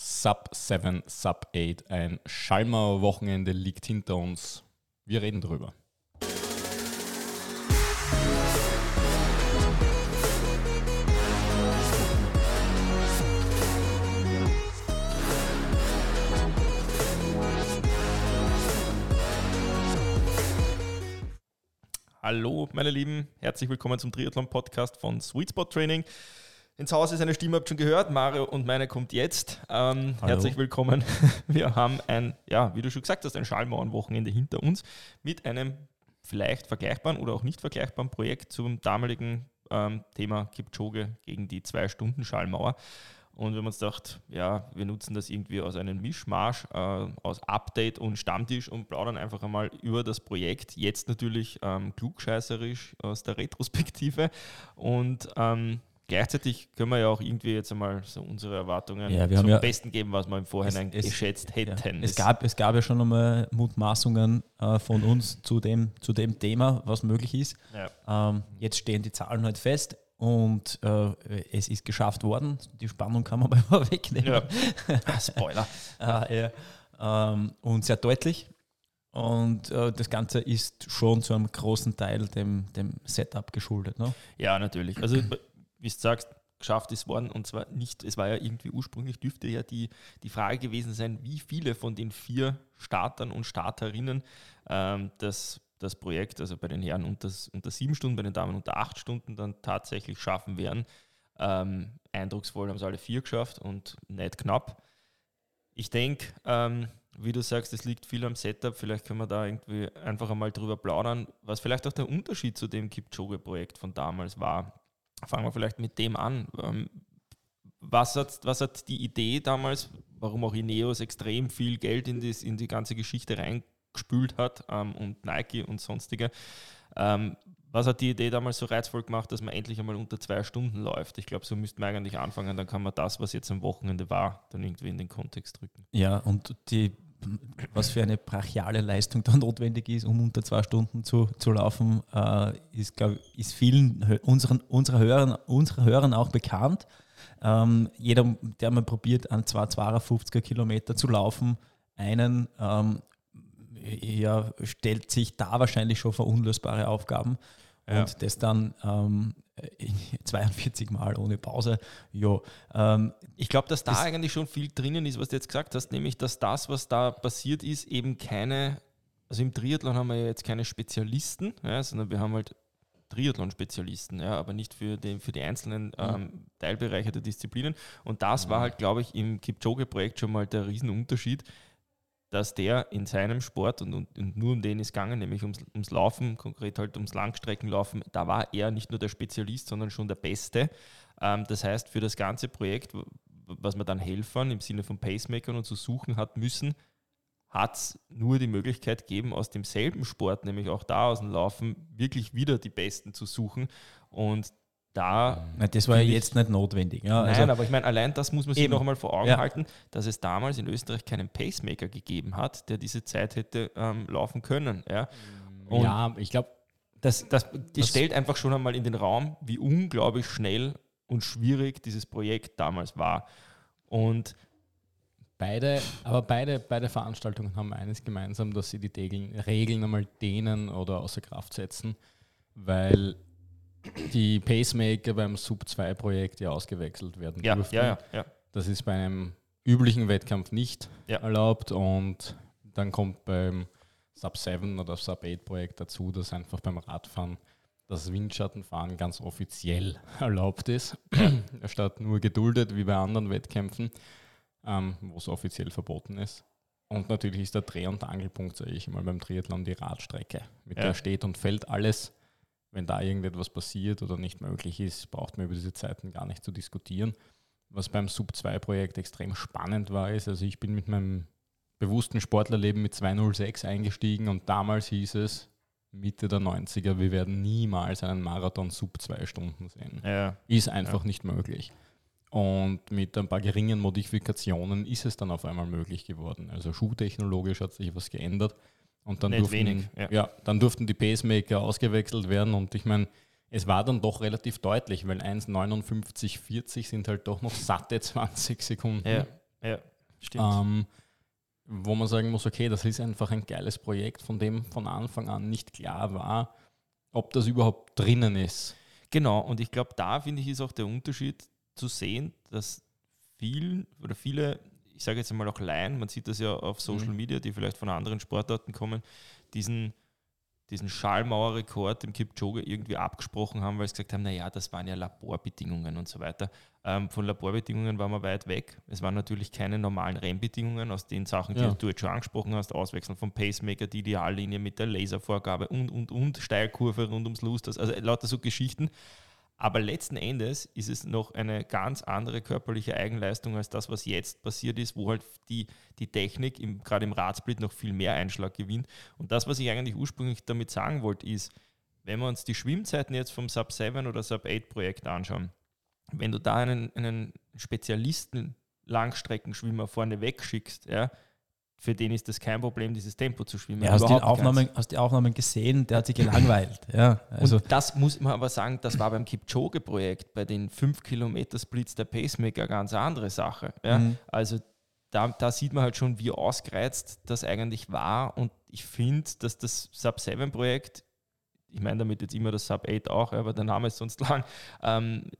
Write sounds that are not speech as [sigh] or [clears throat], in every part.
Sub 7, Sub 8. Ein Schallmauer Wochenende liegt hinter uns. Wir reden drüber. Hallo, meine Lieben, herzlich willkommen zum Triathlon-Podcast von Sweet Spot Training. Ins Haus ist eine Stimme, habt schon gehört. Mario und meine kommt jetzt. Ähm, herzlich willkommen. [laughs] Wir haben ein, ja, wie du schon gesagt hast, ein Schallmauern-Wochenende hinter uns mit einem vielleicht vergleichbaren oder auch nicht vergleichbaren Projekt zum damaligen ähm, Thema Kipchoge gegen die Zwei-Stunden-Schallmauer. Und wir haben uns gedacht, ja, wir nutzen das irgendwie aus einem Mischmarsch, äh, aus Update und Stammtisch und plaudern einfach einmal über das Projekt. Jetzt natürlich ähm, klugscheißerisch aus der Retrospektive. Und ähm, gleichzeitig können wir ja auch irgendwie jetzt einmal so unsere Erwartungen Ja, zum ja- Besten geben, was wir im Vorhinein Es- es- geschätzt hätten. Ja. Es, gab, es gab ja schon einmal Mutmaßungen äh, von uns zu dem, zu dem Thema, was möglich ist. Ähm, jetzt stehen die Zahlen halt fest und äh, es ist geschafft worden. Die Spannung kann man [laughs] mal wegnehmen. Ah, Spoiler. [laughs] Äh, ähm, und sehr deutlich. Und äh, das Ganze ist schon zu einem großen Teil dem, dem Setup geschuldet. Ne? Ja, natürlich. Also, wie du sagst, geschafft ist worden und zwar nicht, es war ja irgendwie ursprünglich, dürfte ja die, die Frage gewesen sein, wie viele von den vier Startern und Starterinnen ähm, das, das Projekt, also bei den Herren unter, unter sieben Stunden, bei den Damen unter acht Stunden dann tatsächlich schaffen werden. Ähm, eindrucksvoll haben sie alle vier geschafft und nicht knapp. Ich denke, ähm, wie du sagst, es liegt viel am Setup. Vielleicht können wir da irgendwie einfach einmal drüber plaudern, was vielleicht auch der Unterschied zu dem Kipchoge-Projekt von damals war. Fangen wir vielleicht mit dem an. Ähm, was hat, was hat die Idee damals, warum auch Ineos extrem viel Geld in, das, in die ganze Geschichte reingespült hat ähm, und Nike und sonstige, ähm, was hat die Idee damals so reizvoll gemacht, dass man endlich einmal unter zwei Stunden läuft? Ich glaube, so müsste man eigentlich anfangen, dann kann man das, was jetzt am Wochenende war, dann irgendwie in den Kontext drücken. Ja, und die, was für eine brachiale Leistung da [laughs] notwendig ist, um unter zwei Stunden zu, zu laufen, äh, ist, glaub, ist vielen unseren, unserer, Hörern, unserer Hörern auch bekannt. Ähm, jeder, der mal probiert, an zwei 52er Kilometer zu laufen, einen ähm, ja, stellt sich da wahrscheinlich schon vor unlösbare Aufgaben. Ja. Und das dann ähm, 42 [laughs] Mal ohne Pause. Ja, ähm, Ich glaube, dass da eigentlich schon viel drinnen ist, was du jetzt gesagt hast, nämlich, dass das, was da passiert ist, eben keine, also im Triathlon haben wir ja jetzt keine Spezialisten, ja, sondern wir haben halt Triathlon-Spezialisten, ja, aber nicht für, den, für die einzelnen ähm, Teilbereiche der Disziplinen. Und das war halt, glaube ich, im Kipchoge-Projekt schon mal der Riesenunterschied, dass der in seinem Sport und, und, und nur um den ist gegangen, nämlich ums, ums Laufen, konkret halt ums Langstreckenlaufen, da war er nicht nur der Spezialist, sondern schon der Beste. Ähm, das heißt, für das ganze Projekt, was man dann Helfern im Sinne von Pacemakern und zu suchen hat müssen, hat es nur die Möglichkeit gegeben, aus demselben Sport, nämlich auch da aus dem Laufen, wirklich wieder die Besten zu suchen. Und da na, das war ja jetzt nicht notwendig. Ja, Nein, also, aber ich meine, allein das muss man sich Eben. noch einmal vor Augen Ja. halten, dass es damals in Österreich keinen Pacemaker gegeben hat, der diese Zeit hätte ähm, laufen können. Ja. Und ja, ich glaube, das, das, das Das- stellt einfach schon einmal in den Raum, wie unglaublich schnell und schwierig dieses Projekt damals war. Und beide, aber beide, beide Veranstaltungen haben eines gemeinsam, dass sie die Regeln, Regeln einmal dehnen oder außer Kraft setzen, weil die Pacemaker beim Sub-2-Projekt ja ausgewechselt werden ja, durften. ja, ja, ja. Das ist bei einem üblichen Wettkampf nicht Ja. erlaubt und dann kommt beim Sub-7 oder Sub-8-Projekt dazu, dass einfach beim Radfahren das Windschattenfahren ganz offiziell [laughs] erlaubt ist, [clears throat] statt nur geduldet wie bei anderen Wettkämpfen, ähm, wo es offiziell verboten ist. Und natürlich ist der Dreh- und Angelpunkt, sage ich mal, beim Triathlon die Radstrecke. Mit Ja. der steht und fällt alles. Wenn da irgendetwas passiert oder nicht möglich ist, braucht man über diese Zeiten gar nicht zu diskutieren. Was beim Sub-2-Projekt extrem spannend war, ist, also ich bin mit meinem bewussten Sportlerleben mit 206 eingestiegen und damals hieß es, Mitte der 90er, wir werden niemals einen Marathon sub zwei Stunden sehen. ja. Ist einfach nicht möglich. Und mit ein paar geringen Modifikationen ist es dann auf einmal möglich geworden. Also schuhtechnologisch hat sich was geändert. Und dann Nicht durften, wenig, ja. ja. dann durften die Pacemaker ausgewechselt werden. Und ich meine, es war dann doch relativ deutlich, weil 1,59,40 sind halt doch noch satte [laughs] 20 Sekunden. Ja. ja, stimmt. Ähm, wo man sagen muss, okay, das ist einfach ein geiles Projekt, von dem von Anfang an nicht klar war, ob das überhaupt drinnen ist. Genau, und ich glaube, da finde ich, ist auch der Unterschied zu sehen, dass vielen oder viele, ich sage jetzt einmal auch Laien, man sieht das ja auf Social Mhm. Media, die vielleicht von anderen Sportarten kommen, diesen, diesen Schallmauerrekord im Kipchoge irgendwie abgesprochen haben, weil sie gesagt haben, naja, das waren ja Laborbedingungen und so weiter. Ähm, von Laborbedingungen waren wir weit weg. Es waren natürlich keine normalen Rennbedingungen aus den Sachen, die Ja. du jetzt schon angesprochen hast, Auswechseln vom Pacemaker, die Ideallinie mit der Laservorgabe und, und, und, Steilkurve rund ums Lusters, also lauter so Geschichten. Aber letzten Endes ist es noch eine ganz andere körperliche Eigenleistung als das, was jetzt passiert ist, wo halt die, die Technik im, gerade im Radsplit noch viel mehr Einschlag gewinnt. Und das, was ich eigentlich ursprünglich damit sagen wollte, ist, wenn wir uns die Schwimmzeiten jetzt vom Sub 7 oder Sub 8 Projekt anschauen, wenn du da einen, einen Spezialisten Langstreckenschwimmer vorne wegschickst, ja, für den ist das kein Problem, dieses Tempo zu schwimmen. Ja, hast, die. Aufnahmen, hast die Aufnahmen gesehen, der hat sich gelangweilt. Ja, also, und das muss man aber sagen, das war beim Kipchoge-Projekt, bei den 5 Kilometer Splits der Pacemaker eine ganz andere Sache. Ja? Mhm. Also da, da sieht man halt schon, wie ausgereizt das eigentlich war. Und ich finde, dass das Sub-7-Projekt, ich meine damit jetzt immer das Sub-8 auch, aber der Name ist sonst lang, ähm,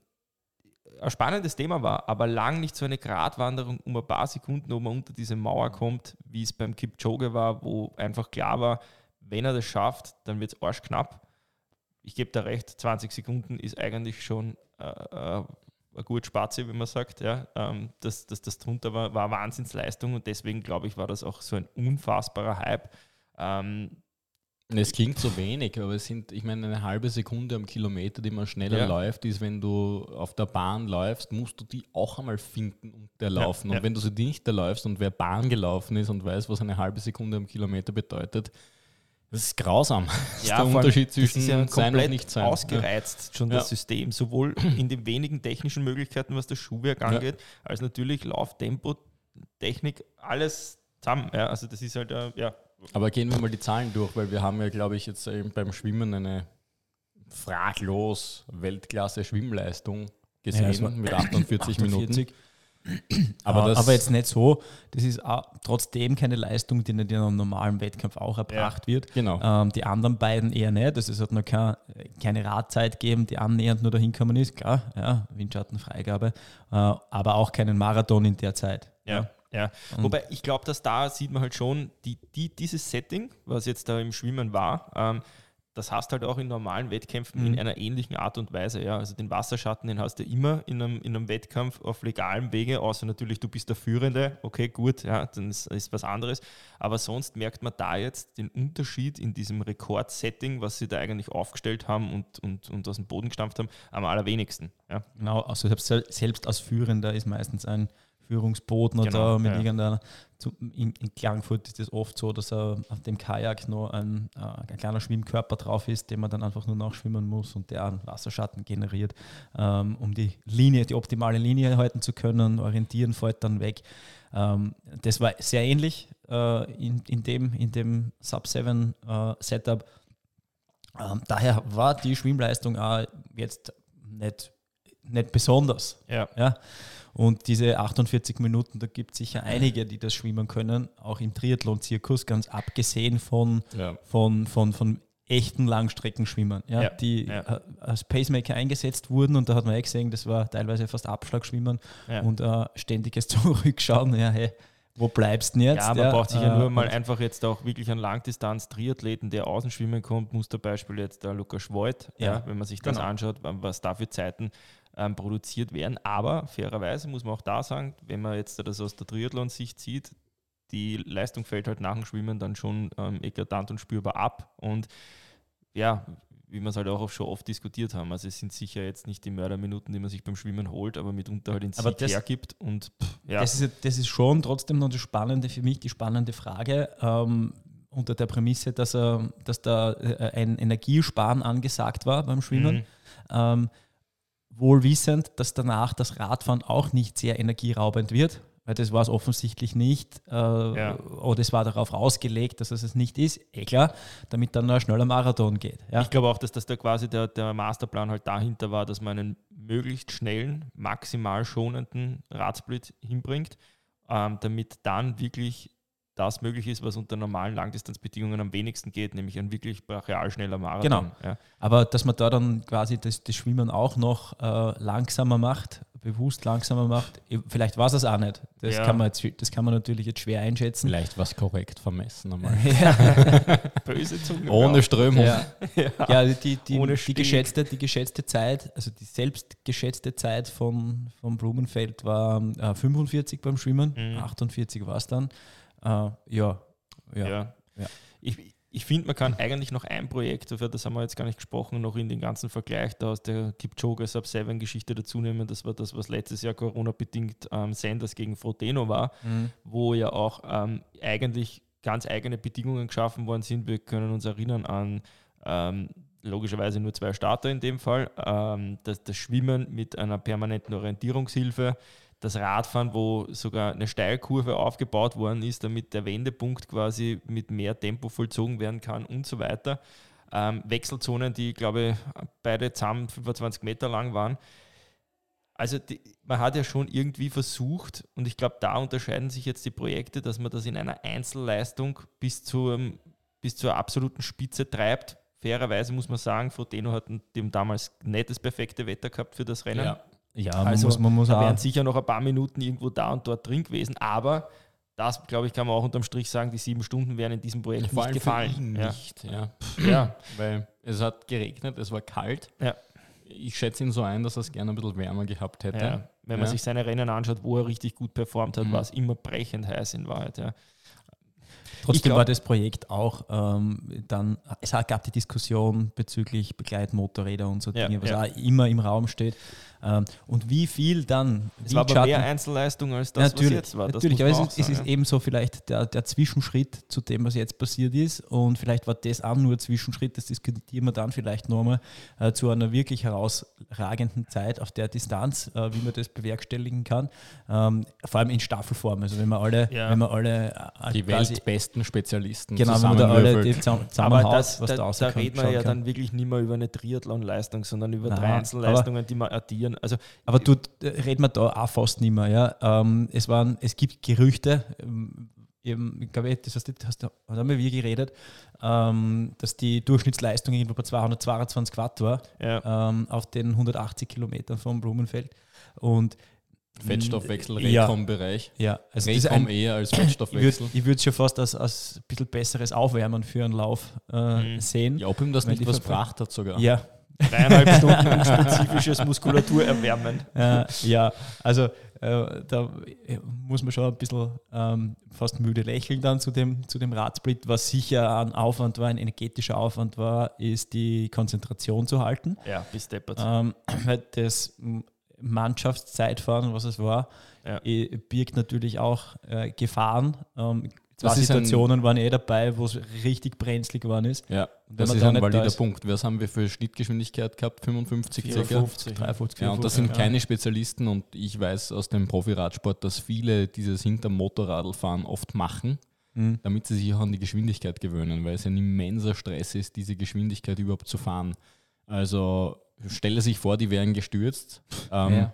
ein spannendes Thema war, aber lang nicht so eine Gratwanderung um ein paar Sekunden, ob man unter diese Mauer kommt, wie es beim Kipchoge war, wo einfach klar war, wenn er das schafft, dann wird es arschknapp. Ich gebe da recht, 20 Sekunden ist eigentlich schon äh, äh, eine gute Spazi, wie man sagt. Ja. Ähm, das, das, das drunter war, war Wahnsinnsleistung und deswegen glaube ich, war das auch so ein unfassbarer Hype. Ähm, Es klingt so wenig, aber es sind, ich meine, eine halbe Sekunde am Kilometer, die man schneller Ja. läuft, ist, wenn du auf der Bahn läufst, musst du die auch einmal finden und erlaufen. Ja, ja. Und wenn du sie nicht erläufst und wer Bahn gelaufen ist und weiß, was eine halbe Sekunde am Kilometer bedeutet, das ist grausam. [laughs] Das ist der Unterschied zwischen ja sein und nicht sein. ausgereizt schon das Ja. System, sowohl in den wenigen technischen Möglichkeiten, was das Schuhwerk Ja. angeht, als natürlich Lauf, Tempo, Technik, alles zusammen. Ja, also das ist halt, äh, ja, Aber gehen wir mal die Zahlen durch, weil wir haben ja, glaube ich, jetzt eben beim Schwimmen eine fraglos Weltklasse-Schwimmleistung gesehen Ja, mit 48, [laughs] Minuten. 48. Aber, Aber, das, aber jetzt nicht so. Das ist trotzdem keine Leistung, die nicht in einem normalen Wettkampf auch erbracht wird. Genau. Ähm, die anderen beiden eher nicht. Also es hat noch keine, keine Radzeit gegeben, die annähernd nur dahin gekommen ist. Klar, ja, Windschattenfreigabe. Äh, aber auch keinen Marathon in der Zeit. Ja, ja. Und- Wobei ich glaube, dass da sieht man halt schon, die, die, dieses Setting, was jetzt da im Schwimmen war, ähm, das hast halt auch in normalen Wettkämpfen in Mhm. einer ähnlichen Art und Weise. Ja. Also den Wasserschatten, den hast du immer in einem, in einem Wettkampf auf legalem Wege, außer natürlich, du bist der Führende, okay, gut, ja, dann ist, ist was anderes. Aber sonst merkt man da jetzt den Unterschied in diesem Rekordsetting, was sie da eigentlich aufgestellt haben und, und, und aus dem Boden gestampft haben, am allerwenigsten. Ja. Genau, also selbst, selbst als Führender ist meistens ein Führungsboden Genau, oder mit ja. irgendeiner. In, in Klagenfurt ist es oft so, dass er auf dem Kajak noch ein, äh, ein kleiner Schwimmkörper drauf ist, den man dann einfach nur nachschwimmen muss und der einen Wasserschatten generiert, ähm, um die Linie, die optimale Linie halten zu können. Orientieren fällt dann weg. Ähm, das war sehr ähnlich äh, in, in dem, in dem Sub-7 äh, Setup. Ähm, daher war die Schwimmleistung auch jetzt nicht, nicht besonders. Ja. Ja? Und diese 48 Minuten, da gibt es sicher einige, die das schwimmen können, auch im Triathlon-Zirkus, ganz abgesehen von, ja. von, von, von echten Langstreckenschwimmern, ja, Ja, die ja. äh, als Pacemaker eingesetzt wurden und da hat man eh gesehen, das war teilweise fast Abschlagschwimmen Ja. und äh, ständiges [laughs] Zurückschauen, ja, hey, wo bleibst du denn jetzt? Ja, man braucht sich ja nur äh, mal einfach jetzt auch wirklich einen Langdistanz-Triathleten, der außen schwimmen kommt, Musterbeispiel jetzt der Lukas Voigt, ja. Ja, wenn man sich das genau. anschaut, was da für Zeiten ähm, produziert werden. Aber fairerweise muss man auch da sagen, wenn man jetzt das aus der Triathlon-Sicht sieht, die Leistung fällt halt nach dem Schwimmen dann schon ähm, eklatant und spürbar ab. Und ja, wie wir es halt auch schon oft diskutiert haben, also es sind sicher jetzt nicht die Mörderminuten, die man sich beim Schwimmen holt, aber mitunter halt ins Aber Sieg das- hergibt. Und pff, ja, Das, ist, das ist schon trotzdem noch das Spannende für mich, die spannende Frage. Ähm, unter der Prämisse, dass, er, dass da äh, ein Energiesparen angesagt war beim Schwimmen. Mhm. Ähm, wohl wissend, dass danach das Radfahren auch nicht sehr energieraubend wird, weil das war es offensichtlich nicht. Äh, Oder es war darauf ausgelegt, dass es es nicht ist. Eh klar, damit dann noch ein schneller Marathon geht. Ja? Ich glaube auch, dass das da quasi der, der Masterplan halt dahinter war, dass man einen möglichst schnellen, maximal schonenden Radsplit hinbringt. ähm, damit dann wirklich das möglich ist, was unter normalen Langdistanzbedingungen am wenigsten geht, nämlich ein wirklich brachial schneller Marathon. Genau. Ja. Aber dass man da dann quasi das, das Schwimmen auch noch äh, langsamer macht, bewusst langsamer macht, vielleicht war es das auch nicht. Das, Ja. kann man jetzt, das kann man natürlich jetzt schwer einschätzen. Vielleicht was korrekt vermessen einmal. [laughs] [laughs] Böse Zunge. Ohne Strömung. Ja, ja die, die, Ohne die, geschätzte, die geschätzte Zeit, also die selbst geschätzte Zeit von, von Blumenfeld war äh, 45 beim Schwimmen, Mhm. 48 war es dann. Äh, ja, ja. Ja. Ich, ich finde, man kann eigentlich noch ein Projekt, über das haben wir jetzt gar nicht gesprochen, noch in den ganzen Vergleich da aus der Kipchoge Sub-7-Geschichte dazu nehmen. Das war das, was letztes Jahr Corona-bedingt ähm, Sanders gegen Frodeno war, Mhm. wo ja auch ähm, eigentlich ganz eigene Bedingungen geschaffen worden sind. Wir können uns erinnern an ähm, logischerweise nur zwei Starter in dem Fall, ähm, das, das Schwimmen mit einer permanenten Orientierungshilfe, das Radfahren, wo sogar eine Steilkurve aufgebaut worden ist, damit der Wendepunkt quasi mit mehr Tempo vollzogen werden kann und so weiter. Ähm, Wechselzonen, die, glaube ich, beide zusammen 25 Meter lang waren. Also die, man hat ja schon irgendwie versucht, und ich glaube, da unterscheiden sich jetzt die Projekte, dass man das in einer Einzelleistung bis, zum, bis zur absoluten Spitze treibt. Fairerweise muss man sagen, Frodeno hat dem damals nicht das perfekte Wetter gehabt für das Rennen. Ja. Ja, man Also, muss, man muss da wären sicher noch ein paar Minuten irgendwo da und dort drin gewesen, aber das, glaube ich, kann man auch unterm Strich sagen, die sieben Stunden wären in diesem Projekt Vor nicht gefallen. Ja. nicht. Ja. Ja. [clears throat] Weil es hat geregnet, es war kalt. Ja. Ich schätze ihn so ein, dass er es gerne ein bisschen wärmer gehabt hätte. Ja. Wenn man sich seine Rennen anschaut, wo er richtig gut performt hat, Mhm. war es immer brechend heiß in Wahrheit. Ja. Trotzdem glaub- war das Projekt auch ähm, dann, es gab die Diskussion bezüglich Begleitmotorräder und so Dinge, was auch immer im Raum steht. Ähm, und wie viel dann Es war aber Windschatten- mehr Einzelleistung als das, natürlich, was jetzt war. Das natürlich aber es ist, es ist sagen, ebenso vielleicht der, der Zwischenschritt zu dem, was jetzt passiert ist. Und vielleicht war das auch nur ein Zwischenschritt, das diskutieren wir dann vielleicht nochmal äh, zu einer wirklich herausragenden Zeit auf der Distanz, äh, wie man das bewerkstelligen kann. Ähm, vor allem in Staffelform. Also wenn man alle, Ja. wenn man alle äh, Die quasi- weltbesten Spezialisten Genau, wenn man da alle die zusammenwürfelt. zusammen- Aber zusammenhaut, das, was da, da da reden wir ja kann. dann wirklich nicht mehr über eine Triathlon-Leistung, sondern über Nein, drei Einzelleistungen, die man addieren. Also Aber du, äh, reden wir da auch fast nicht mehr. Ja? Ähm, es, waren, es gibt Gerüchte, ähm, eben, ich glaube, das hast du, hast haben wir wie geredet, ähm, dass die Durchschnittsleistung irgendwo bei 222 Watt war ja, ähm, auf den 180 Kilometern vom Blumenfeld. Und Fettstoffwechsel, Ja. Recom-Bereich. ja, also ein, eher als [clears throat] ich würde Fettstoffwechsel. ich würd schon fast als, als ein bisschen besseres Aufwärmen für einen Lauf äh, Mhm. sehen. Ja, ob ihm das nicht was gebracht hat sogar. ja, dreieinhalb Stunden unspezifisches Muskulatur erwärmen. Äh, ja, also äh, da muss man schon ein bisschen ähm, fast müde lächeln dann zu dem, zu dem Radsplit. Was sicher ein Aufwand war, ein energetischer Aufwand war, ist die Konzentration zu halten. Ja, bis deppert. Ähm, weil das Mannschaftszeitfahren, was es war, Ja. birgt natürlich auch äh, Gefahren. Ähm, zwei ist ein- Situationen waren eh dabei, wo es richtig brenzlig geworden ist. Ja, das ist ein valider ist- Punkt. Was haben wir für Schnittgeschwindigkeit gehabt? 55 circa? 54. 53, Ja, und das 54, sind keine Spezialisten und ich weiß aus dem Profiradsport, dass viele dieses hinterm Motorradfahren oft machen, Mhm. damit sie sich auch an die Geschwindigkeit gewöhnen, weil es ein immenser Stress ist, diese Geschwindigkeit überhaupt zu fahren. Also stelle sich vor, die wären gestürzt. Ähm, Ja.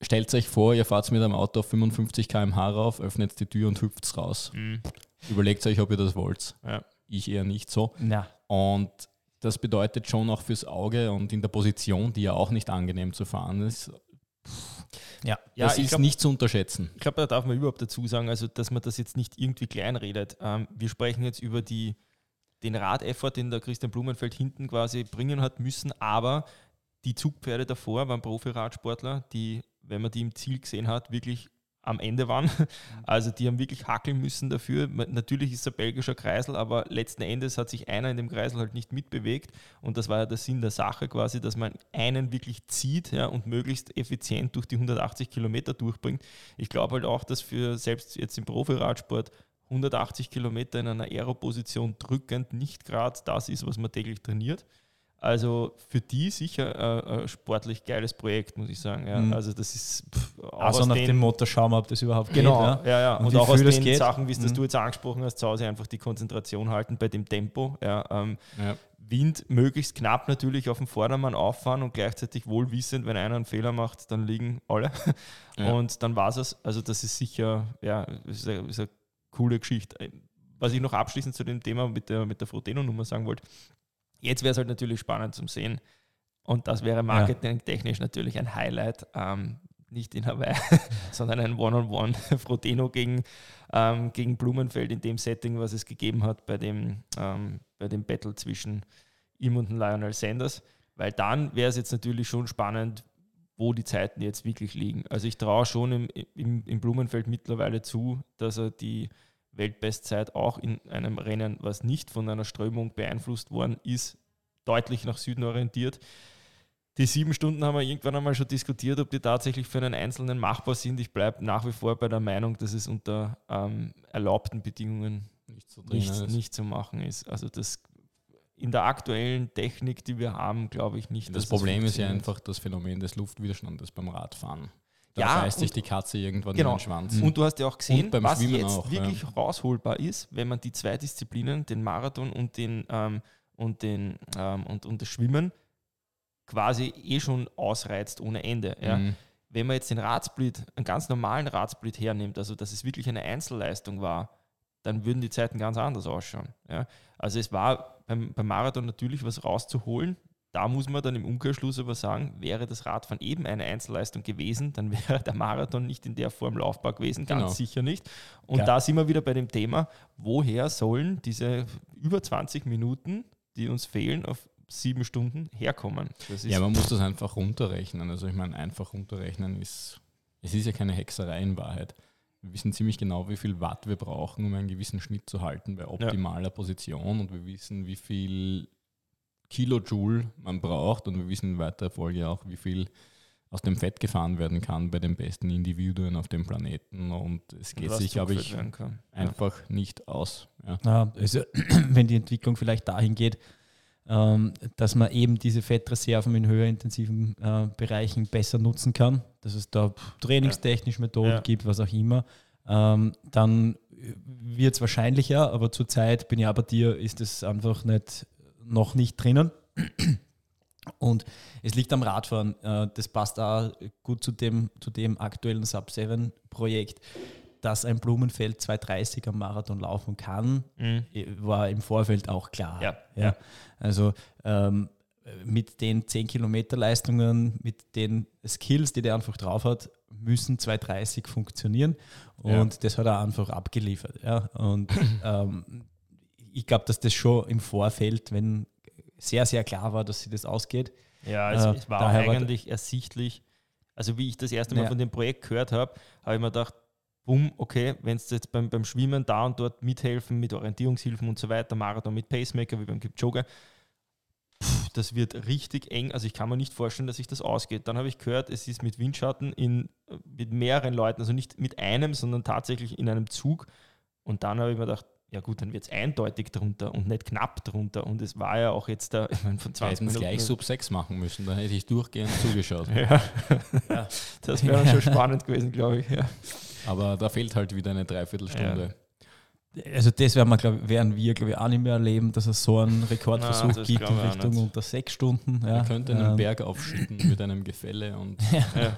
Stellt euch vor, ihr fahrt mit einem Auto auf 55 km/h rauf, öffnet die Tür und hüpft raus. Mhm. Überlegt euch, ob ihr das wollt. Ja. Ich eher nicht so. Na, Und das bedeutet schon auch fürs Auge und in der Position, die ja auch nicht angenehm zu fahren ist, ja. Ja, das ist glaub- nicht zu unterschätzen. Ich glaube, da darf man überhaupt dazu sagen, also dass man das jetzt nicht irgendwie kleinredet. Ähm, wir sprechen jetzt über die, den Radeffort, den der Christian Blumenfeld hinten quasi bringen hat müssen, aber die Zugpferde davor waren Profi-Radsportler, die, wenn man die im Ziel gesehen hat, wirklich am Ende waren. [laughs] Also die haben wirklich hackeln müssen dafür. Natürlich ist es ein belgischer Kreisel, aber letzten Endes hat sich einer in dem Kreisel halt nicht mitbewegt. Und das war ja der Sinn der Sache quasi, dass man einen wirklich zieht ja, und möglichst effizient durch die 180 Kilometer durchbringt. Ich glaube halt auch, dass für selbst jetzt im Profiradsport 180 Kilometer in einer Aeroposition drückend nicht gerade das ist, was man täglich trainiert. Also für die sicher äh, ein sportlich geiles Projekt, muss ich sagen. Ja. Mhm. Also das ist pff, Also nach dem Motto schauen wir, ob das überhaupt Genau, geht. Ja? ja, ja. Und Und, auch aus das den geht. Sachen, wie es das Mhm. du jetzt angesprochen hast, zu Hause einfach die Konzentration halten bei dem Tempo. Ja, ähm, Ja. Wind möglichst knapp natürlich auf dem Vordermann auffahren und gleichzeitig wohlwissend, wenn einer einen Fehler macht, dann liegen alle. Ja. Und dann war es. Also das ist sicher, ja, ist eine, ist eine coole Geschichte. Was ich noch abschließend zu dem Thema mit der, mit der Frodeno-Nummer sagen wollte, jetzt wäre es halt natürlich spannend zum Sehen. Und das wäre marketingtechnisch natürlich ein Highlight. Ähm, nicht in Hawaii, [laughs] sondern ein One-on-One [laughs] Frodeno gegen, ähm, gegen Blumenfeld in dem Setting, was es gegeben hat bei dem, ähm, bei dem Battle zwischen ihm und Lionel Sanders. Weil dann wäre es jetzt natürlich schon spannend, wo die Zeiten jetzt wirklich liegen. Also ich traue schon im, im, im Blumenfeld mittlerweile zu, dass er die Weltbestzeit auch in einem Rennen, was nicht von einer Strömung beeinflusst worden ist, deutlich nach Süden orientiert die sieben Stunden haben wir irgendwann einmal schon diskutiert, ob die tatsächlich für einen Einzelnen machbar sind. Ich bleibe nach wie vor bei der Meinung, dass es unter ähm, erlaubten Bedingungen nicht, so nicht, nicht zu machen ist. Also das in der aktuellen Technik, die wir haben, glaube ich nicht. Das Problem ist ja einfach das Phänomen des Luftwiderstandes beim Radfahren. Da ja, beißt sich die Katze irgendwann genau. den Schwanz. Und du hast ja auch gesehen, was Schwimmen jetzt auch, wirklich ja. rausholbar ist, wenn man die zwei Disziplinen, den Marathon und, den, ähm, und, den, ähm, und, und das Schwimmen, quasi eh schon ausreizt ohne Ende. Ja. Mhm. Wenn man jetzt den Radsplit, einen ganz normalen Radsplit hernimmt, also dass es wirklich eine Einzelleistung war, dann würden die Zeiten ganz anders ausschauen. Ja. Also es war beim, beim Marathon natürlich was rauszuholen. Da muss man dann im Umkehrschluss aber sagen, wäre das Radfahren eben eine Einzelleistung gewesen, dann [laughs] wäre der Marathon nicht in der Form laufbar gewesen, ganz genau. sicher nicht. Und ja. da sind wir wieder bei dem Thema, woher sollen diese über 20 Minuten, die uns fehlen, auf sieben Stunden herkommen. ja, man muss das einfach runterrechnen. Also ich meine, einfach runterrechnen ist, es ist ja keine Hexerei in Wahrheit. Wir wissen ziemlich genau, wie viel Watt wir brauchen, um einen gewissen Schnitt zu halten bei optimaler ja. Position und wir wissen, wie viel Kilojoule man braucht und wir wissen in weiterer Folge auch, wie viel aus dem Fett gefahren werden kann bei den besten Individuen auf dem Planeten und es geht sich, glaube ich, einfach ja. nicht aus. Ja. ja. also, [clears throat] wenn die Entwicklung vielleicht dahin geht, ähm, dass man eben diese Fettreserven in höherintensiven äh, Bereichen besser nutzen kann, dass es da trainingstechnisch Methoden ja. gibt, was auch immer, ähm, dann wird es wahrscheinlicher, aber zurzeit bin ich aber dir, ist es einfach nicht, noch nicht drinnen. Und es liegt am Radfahren. Äh, das passt auch gut zu dem, zu dem aktuellen Sub-7-Projekt dass ein Blumenfeld 230 am Marathon laufen kann, mhm. war im Vorfeld auch klar. Ja. ja. Also ähm, mit den 10 Kilometer Leistungen, mit den Skills, die der einfach drauf hat, müssen 230 funktionieren. Und ja. das hat er einfach abgeliefert. Ja. Und [laughs] ähm, ich glaube, dass das schon im Vorfeld, wenn sehr, sehr klar war, dass sie das ausgeht. Ja, es, äh, es war eigentlich war ersichtlich. Also wie ich das erste Mal ja. von dem Projekt gehört habe, habe ich mir gedacht, bumm, okay, wenn es jetzt beim, beim Schwimmen da und dort mithelfen mit Orientierungshilfen und so weiter, Marathon mit Pacemaker wie beim Kipchoge, pff, das wird richtig eng. Also ich kann mir nicht vorstellen, dass sich das ausgeht. Dann habe ich gehört, es ist mit Windschatten in, mit mehreren Leuten, also nicht mit einem, sondern tatsächlich in einem Zug. Und dann habe ich mir gedacht, ja gut, dann wird es eindeutig drunter und nicht knapp drunter. Und es war ja auch jetzt da, ich meine, von 20 Minuten. gleich Sub 6 machen müssen, da hätte ich durchgehend zugeschaut. [laughs] ja. ja. Das wäre [laughs] schon spannend gewesen, glaube ich. Ja. Aber da fehlt halt wieder eine Dreiviertelstunde. Ja. Also das werden wir, glaub, werden wir, glaube ich, auch nicht mehr erleben, dass es so einen Rekordversuch Nein, gibt in Richtung unter sechs Stunden. Ja. Man könnte einen ähm. Berg aufschütten mit einem Gefälle und [laughs] ja.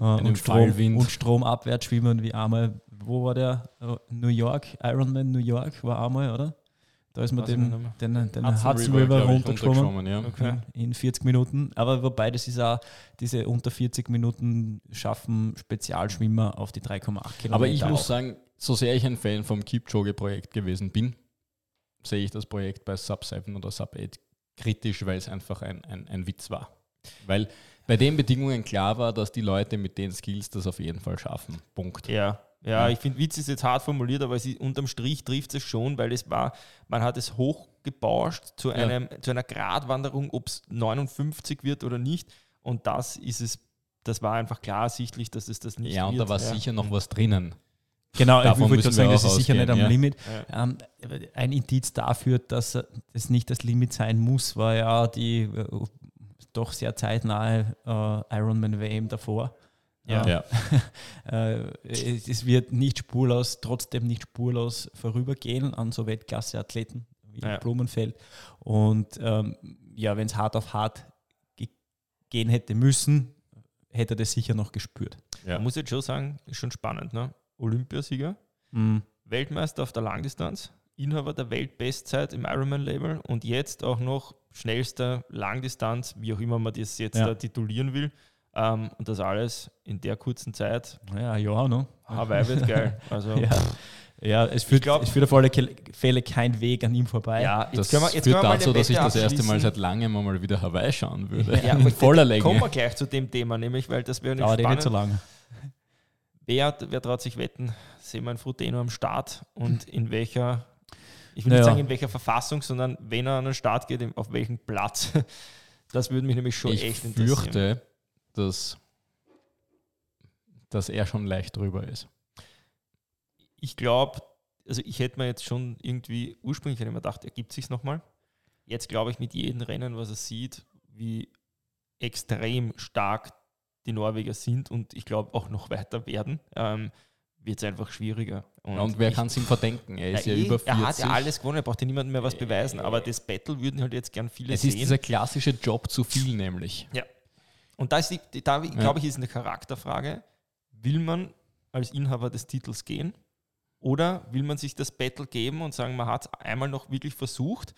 einem und, Strom, und Stromabwärts schwimmen wie einmal, wo war der? New York, Ironman New York war einmal, oder? Da ist man den, den, den Hudson, Hudson River, River runtergeschwommen ja. okay. in 40 Minuten. Aber wobei das ist auch, diese unter 40 Minuten schaffen Spezialschwimmer auf die 3,8 Kilometer. Aber ich auch. muss sagen, so sehr ich ein Fan vom Kipchoge-Projekt gewesen bin, sehe ich das Projekt bei Sub 7 oder Sub 8 kritisch, weil es einfach ein, ein, ein Witz war. Weil bei den Bedingungen klar war, dass die Leute mit den Skills das auf jeden Fall schaffen. Punkt. Ja, ja, ich finde, Witz ist jetzt hart formuliert, aber es ist, unterm Strich trifft es schon, weil es war, man hat es hochgebauscht zu, einem, ja. zu einer Gratwanderung, ob es 59 wird oder nicht. Und das ist es, das war einfach klar ersichtlich, dass es das nicht ja, wird. Ja, und da war ja. sicher noch was drinnen. Genau, Davon ich würde sagen, das ist sicher nicht am ja. Limit. Ja. Ähm, ein Indiz dafür, dass es nicht das Limit sein muss, war ja die äh, doch sehr zeitnahe äh, Ironman WM davor. Ja. ja. [laughs] Äh, es wird nicht spurlos, trotzdem nicht spurlos vorübergehen an so Weltklasse-Athleten wie Ja. Blumenfeld. Und ähm, ja, wenn es hart auf hart ge gehen hätte müssen, hätte er das sicher noch gespürt. Ja. Man muss jetzt schon sagen, ist schon spannend. Ne? Olympiasieger, Mhm. Weltmeister auf der Langdistanz, Inhaber der Weltbestzeit im Ironman-Label und jetzt auch noch schnellster Langdistanz, wie auch immer man das jetzt Ja. da titulieren will. Ähm, und das alles in der kurzen Zeit. Ja, ja, ne? Hawaii wird [laughs] geil. Also, Ja. Ja, es führt, glaub- es führt auf alle Fälle kein Weg an ihm vorbei. ja jetzt Das können wir, jetzt führt dazu, dass ich das erste Mal seit langem mal wieder Hawaii schauen würde. Ja, [laughs] in voller Kommen Länge. wir gleich zu dem Thema, nämlich, weil das wäre nämlich Dauert eh nicht spannend. so lange. Wer, wer traut sich wetten? Sehen wir einen Fruteno am Start und in welcher, ich will nicht Naja. sagen in welcher Verfassung, sondern wenn er an den Start geht, auf welchem Platz. [laughs] Das würde mich nämlich schon Ich echt interessieren. fürchte, dass, dass er schon leicht drüber ist. Ich glaube, also ich hätte mir jetzt schon irgendwie ursprünglich mir gedacht, er gibt sich nochmal. Jetzt glaube ich mit jedem Rennen, was er sieht, wie extrem stark die Norweger sind und ich glaube auch noch weiter werden, ähm, wird es einfach schwieriger. Und, wer ich- kann es ihm verdenken? Er ist ja, eh, über 40. Er hat ja alles gewonnen, er braucht ja niemandem mehr was beweisen, aber das Battle würden halt jetzt gern viele es ist sehen. dieser klassische Job zu viel, nämlich. Und da, ist die, die- da glaube ich, ist eine Charakterfrage. Will man als Inhaber des Titels gehen oder will man sich das Battle geben und sagen, man hat es einmal noch wirklich versucht,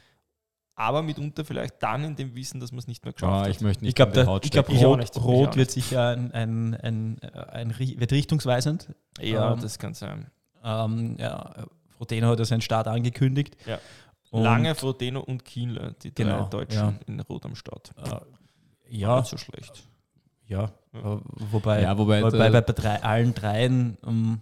aber mitunter vielleicht dann in dem Wissen, dass man es nicht mehr geschafft Ah, hat. ich möchte nicht Ich glaube, glaub, Rot, Rot wird sicher ein, ein, ein, ein, ein, wird richtungsweisend. ja, ähm, das kann sein. Ähm, ja, Frodeno hat ja seinen Start angekündigt. Ja. Lange, Frodeno und Kienle, die drei Genau, Deutschen ja. in Rot am Start. Äh, ja, Nicht so schlecht. ja. Ja. Äh, Wobei, Ja, wobei wobei der- bei drei, allen dreien ähm,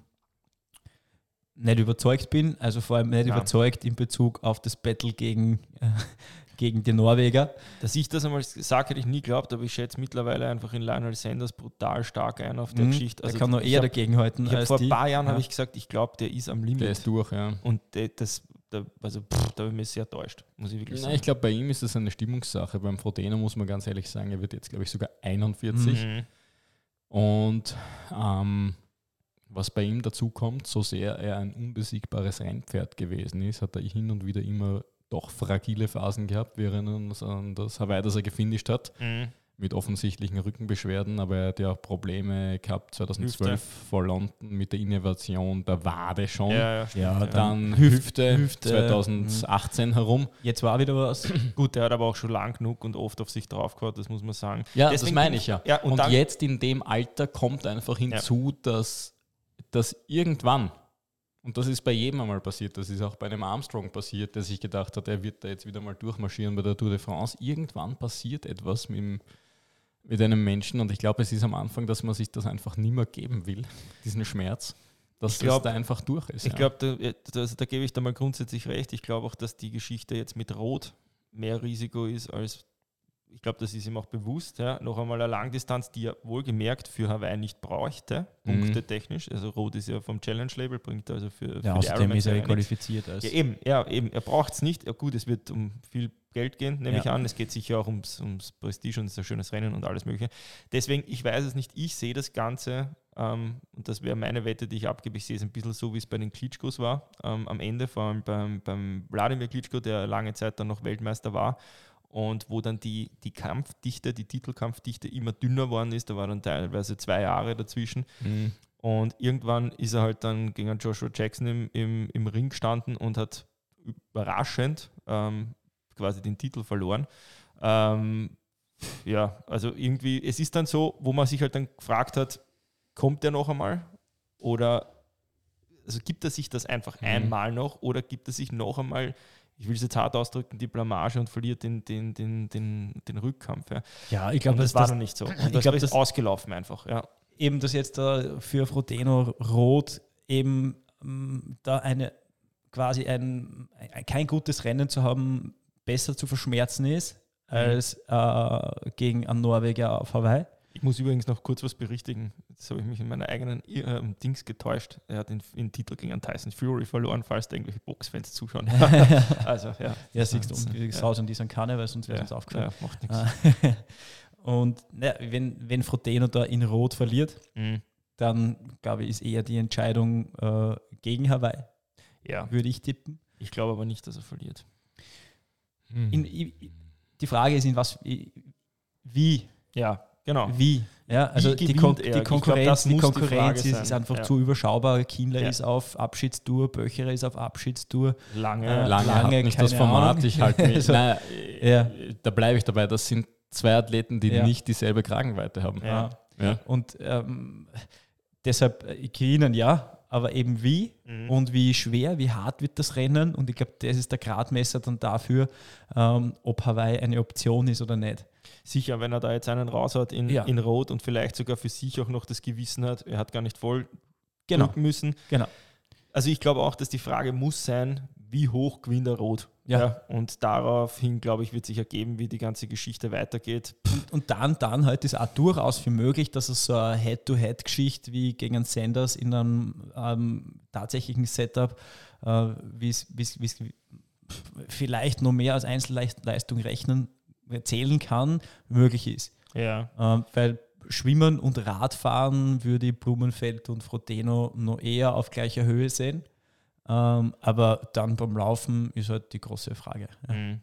nicht überzeugt bin. Also vor allem nicht Nein. überzeugt in Bezug auf das Battle gegen, äh, [laughs] gegen die Norweger. Dass ich das einmal sage, hätte ich nie geglaubt, aber ich schätze mittlerweile einfach in Lionel Sanders brutal stark ein auf der Mhm, Geschichte. der kann noch eher hab- dagegenhalten vor ein paar Jahren Ja. habe ich gesagt, ich glaube, der ist am Limit. Der ist durch, ja. und das, da, also, pff, da habe ich mich sehr täuscht, muss ich wirklich Nein, sagen. ich glaube, bei ihm ist es eine Stimmungssache. Beim Frodeno muss man ganz ehrlich sagen, er wird jetzt, glaube ich, sogar 41. Mhm. Und ähm, was bei ihm dazu kommt, so sehr er ein unbesiegbares Rennpferd gewesen ist, hat er hin und wieder immer doch fragile Phasen gehabt. Wir erinnern uns an das Hawaii, das er gefinisht hat, Mhm. Mit offensichtlichen Rückenbeschwerden, aber er hat ja auch Probleme gehabt 2012 Hüfte. vor London mit der Innovation der Wade schon. Ja, ja, Ja, ja. Dann Hüft- Hüfte, Hüfte, 2018 herum. Jetzt war wieder was. [clears throat] Gut, der hat aber auch schon lang genug und oft auf sich drauf gehabt, das muss man sagen. Ja, Deswegen das meine ich ja. Ja, und, Und, jetzt in dem Alter kommt einfach hinzu, dass, dass irgendwann, und das ist bei jedem einmal passiert, das ist auch bei einem Armstrong passiert, der sich gedacht hat, er wird da jetzt wieder mal durchmarschieren bei der Tour de France. Irgendwann passiert etwas mit, dem, mit einem Menschen und ich glaube, es ist am Anfang, dass man sich das einfach nie mehr geben will, [laughs] diesen Schmerz, dass glaub- das da einfach durch ist. ich ja. glaube, da, das, da gebe ich da mal grundsätzlich recht. Ich glaube auch, dass die Geschichte jetzt mit Rot mehr Risiko ist als, ich glaube, das ist ihm auch bewusst. Ja. Noch einmal eine Langdistanz, die er wohlgemerkt für Hawaii nicht bräuchte, Mhm. punktetechnisch. Also Rot ist ja vom Challenge-Label, bringt also für, für Ja, die außerdem ist er qualifiziert. Als Ja, eben, ja, eben. Er braucht es nicht. Ja, gut, es wird um viel Geld gehen, nehme Ja. ich an. Es geht sicher auch ums, ums Prestige und es ist ein schönes Rennen und alles Mögliche. Deswegen, ich weiß es nicht. Ich sehe das Ganze, ähm, und das wäre meine Wette, die ich abgebe. Ich sehe es ein bisschen so, wie es bei den Klitschkos war. Ähm, am Ende, vor allem beim, beim Wladimir Klitschko, der lange Zeit dann noch Weltmeister war. Und wo dann die, die Kampfdichte, die Titelkampfdichte immer dünner worden ist. Da war dann teilweise zwei Jahre dazwischen. Mhm. Und irgendwann ist er halt dann gegen Joshua Jackson im, im, im Ring gestanden und hat überraschend ähm, quasi den Titel verloren. Ähm, ja, also irgendwie, es ist dann so, wo man sich halt dann gefragt hat, kommt er noch einmal? Oder also gibt er sich das einfach Mhm. einmal noch oder gibt er sich noch einmal, ich will es jetzt hart ausdrücken, die Blamage und verliert den, den, den, den, den Rückkampf. Ja. ja, ich glaube, das dass war das dann nicht so. [clears throat] Und ich das glaub, ist das- ausgelaufen einfach. Ja. eben, dass jetzt da für Frodeno Rot eben ähm, da eine quasi ein, kein gutes Rennen zu haben, besser zu verschmerzen ist als äh, gegen einen Norweger auf Hawaii. Ich muss übrigens noch kurz was berichtigen. Jetzt habe ich mich in meiner eigenen äh, Dings getäuscht. Er hat den, den Titel gegen einen Tyson Fury verloren, falls da irgendwelche Boxfans zuschauen. [laughs] [laughs] also, ja. Ja, siehst du, wie ja. Saus und die sind keine, weil sonst wäre es Ja, aufgefallen. ja, macht nichts. [laughs] Und ja, wenn, wenn Frodeno da in Rot verliert, Mhm. dann glaube ich, ist eher die Entscheidung äh, gegen Hawaii, Ja, würde ich tippen. ich glaube aber nicht, dass er verliert. In, i- die Frage ist, in was, wie, Ja, genau. wie. Ja, also Wie die, Kon er? die glaub, Konkurrenz, das die die Konkurrenz Frage ist, ist einfach Ja. zu überschaubar. Kindler Ja. ist auf Abschiedstour, Böcherer ist auf Abschiedstour. Lange. Äh, Lange, lange, hat nicht das Format. Ahnung. Ich halte mich. [laughs] Also, nein, ja. Da bleibe ich dabei. Das sind zwei Athleten, die Ja. nicht dieselbe Kragenweite haben. Ja. Ja. Und ähm, deshalb äh, gewinnen ja, aber eben wie Mhm. und wie schwer, wie hart wird das Rennen. Und ich glaube, das ist der Gradmesser dann dafür, ähm, ob Hawaii eine Option ist oder nicht. Sicher, wenn er da jetzt einen raus hat in, Ja. in Rot und vielleicht sogar für sich auch noch das Gewissen hat, er hat gar nicht voll Genau, drücken müssen. genau. Also ich glaube auch, dass die Frage muss sein, wie hoch gewinnt er Rot? Ja. und daraufhin, glaube ich, wird sich ergeben, wie die ganze Geschichte weitergeht. Und, und dann, dann halt ist auch durchaus für möglich, dass es so eine Head-to-Head-Geschichte wie gegen einen Sanders in einem ähm, tatsächlichen Setup, äh, wie es wie vielleicht noch mehr als Einzelleistung rechnen, zählen kann, möglich ist. Ja. Ähm, weil Schwimmen und Radfahren würde ich Blumenfeld und Frodeno noch eher auf gleicher Höhe sehen. Ähm, aber dann beim Laufen ist halt die große Frage, ja, Mhm.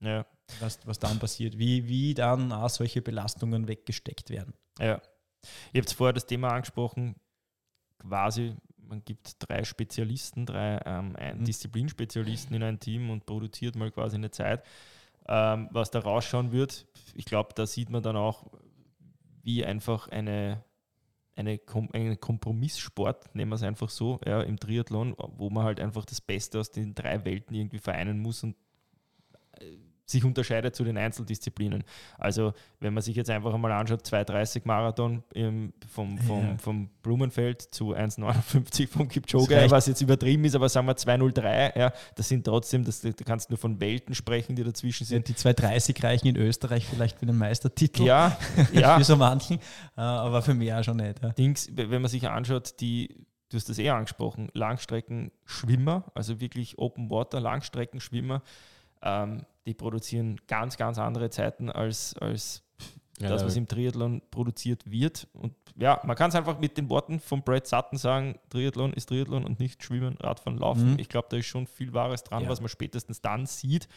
ja. was, was dann passiert, wie, wie dann auch solche Belastungen weggesteckt werden. Ja. Ihr habt vorher das Thema angesprochen, quasi, man gibt drei Spezialisten, drei ähm, Mhm. Disziplinspezialisten in ein Team und produziert mal quasi eine Zeit. Ähm, was da rausschauen wird, ich glaube, da sieht man dann auch, wie einfach eine, eine Kom ein Kompromisssport, nehmen wir es einfach so, ja, im Triathlon, wo man halt einfach das Beste aus den drei Welten irgendwie vereinen muss und äh, sich unterscheidet zu den Einzeldisziplinen. Also wenn man sich jetzt einfach einmal anschaut, 2,30 Marathon im, vom, vom, Ja. vom Blumenfeld zu 1,59 vom Kipchoge, was jetzt übertrieben ist, aber sagen wir 2,03, ja, das sind trotzdem, das, da kannst du nur von Welten sprechen, die dazwischen sind. Die 230 reichen in Österreich vielleicht für den Meistertitel, Ja, [laughs] ja. für so manchen, äh, aber für mich auch schon nicht. Ja. Dings, wenn man sich anschaut, die, du hast das eh angesprochen, Langstreckenschwimmer, also wirklich Open Water Langstreckenschwimmer, ähm, die produzieren ganz, ganz andere Zeiten als, als Ja, das, da- was im Triathlon produziert wird. Und ja, man kann es einfach mit den Worten von Brad Sutton sagen, Triathlon ist Triathlon und nicht Schwimmen, Radfahren, Laufen. Mhm. Ich glaube, da ist schon viel Wahres dran, Ja. was man spätestens dann sieht,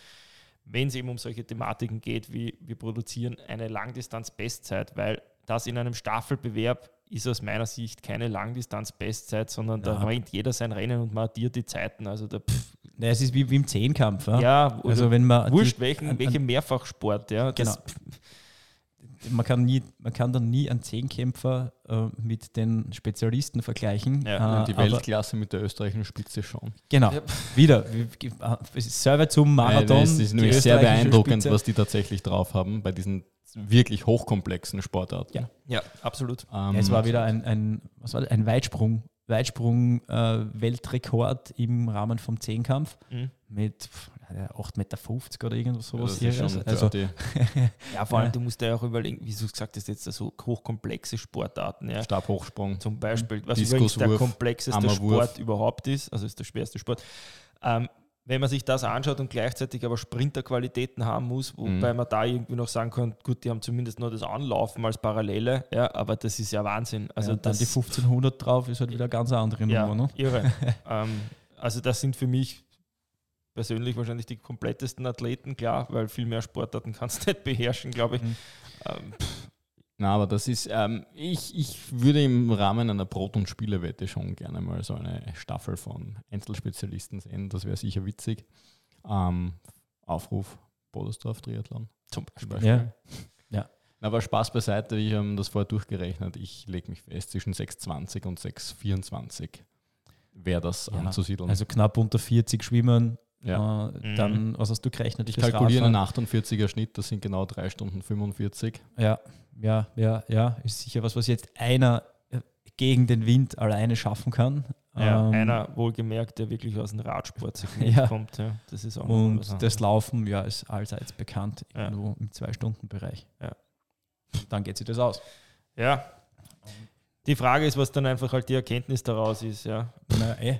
wenn es eben um solche Thematiken geht, wie wir produzieren eine Langdistanz-Bestzeit, weil das in einem Staffelbewerb ist aus meiner Sicht keine Langdistanz-Bestzeit, sondern da Ja. rennt jeder sein Rennen und man addiert die Zeiten. Also da, pff, Nee, es ist wie, wie im Zehnkampf. Ja? ja, also wenn man wurscht die- welchen, an- welche Mehrfachsport, ja. Das, man kann, nie, man kann dann nie einen Zehnkämpfer äh, mit den Spezialisten vergleichen. Ja, äh, die aber- Weltklasse mit der österreichischen Spitze schon. Genau, Ja. wieder. Wir- äh, es ist Server zum Marathon. Nein, es ist nämlich sehr beeindruckend, Spitze. was die tatsächlich drauf haben bei diesen wirklich hochkomplexen Sportarten. Ja. ja, absolut. Ähm, Ja, es war wieder ein, ein, was war das? ein Weitsprung. Weitsprung äh, Weltrekord im Rahmen vom Zehnkampf Mhm. mit pff, ja, 8,50 Meter oder irgendwas ja, sowas. schon also. [laughs] Ja, vor allem, Ja. du musst ja auch überlegen, wie du gesagt hast, jetzt so hochkomplexe Sportarten. Ja. Stabhochsprung. Zum Beispiel, was übrigens der komplexeste. Sport überhaupt ist, also ist der schwerste Sport. Ähm, wenn man sich das anschaut und gleichzeitig aber Sprinterqualitäten haben muss, wobei Mhm. man da irgendwie noch sagen kann, gut, die haben zumindest noch das Anlaufen als Parallele, ja, aber das ist ja Wahnsinn. Also ja, dann die 1500 drauf ist halt wieder eine ganz andere ja, Nummer. Ne? irre. [laughs] ähm, also das sind für mich persönlich wahrscheinlich die komplettesten Athleten, klar, weil viel mehr Sportarten kannst du nicht beherrschen, glaube ich. Mhm. Ähm, Na, aber das ist, ähm, ich, ich würde im Rahmen einer Brot- und Spielewette schon gerne mal so eine Staffel von Einzelspezialisten sehen. Das wäre sicher witzig. Ähm, Aufruf Bodersdorf Triathlon zum Beispiel. Ja. Na, aber Spaß beiseite, ich habe das vorher durchgerechnet. Ich lege mich fest, zwischen 6,20 und 6,24 wäre das Ja, anzusiedeln. Also knapp unter 40 schwimmen. Ja. Äh, Mhm. Dann, was hast du gerechnet? ich kalkuliere Radfahren? einen 48er Schnitt, das sind genau 3 Stunden 45. Ja, ja, ja, ja. Ist sicher was, was jetzt einer äh, gegen den Wind alleine schaffen kann. Ja, Ähm, einer wohlgemerkt, der wirklich aus dem Radsportsegment [laughs] Ja. kommt. Ja, das ist auch Und anderes. das Laufen, ja, ist allseits bekannt, Ja. irgendwo im Zwei-Stunden-Bereich. Ja. Dann geht sich das aus. Ja. Die Frage ist, was dann einfach halt die Erkenntnis daraus ist. Ja. Na, eh.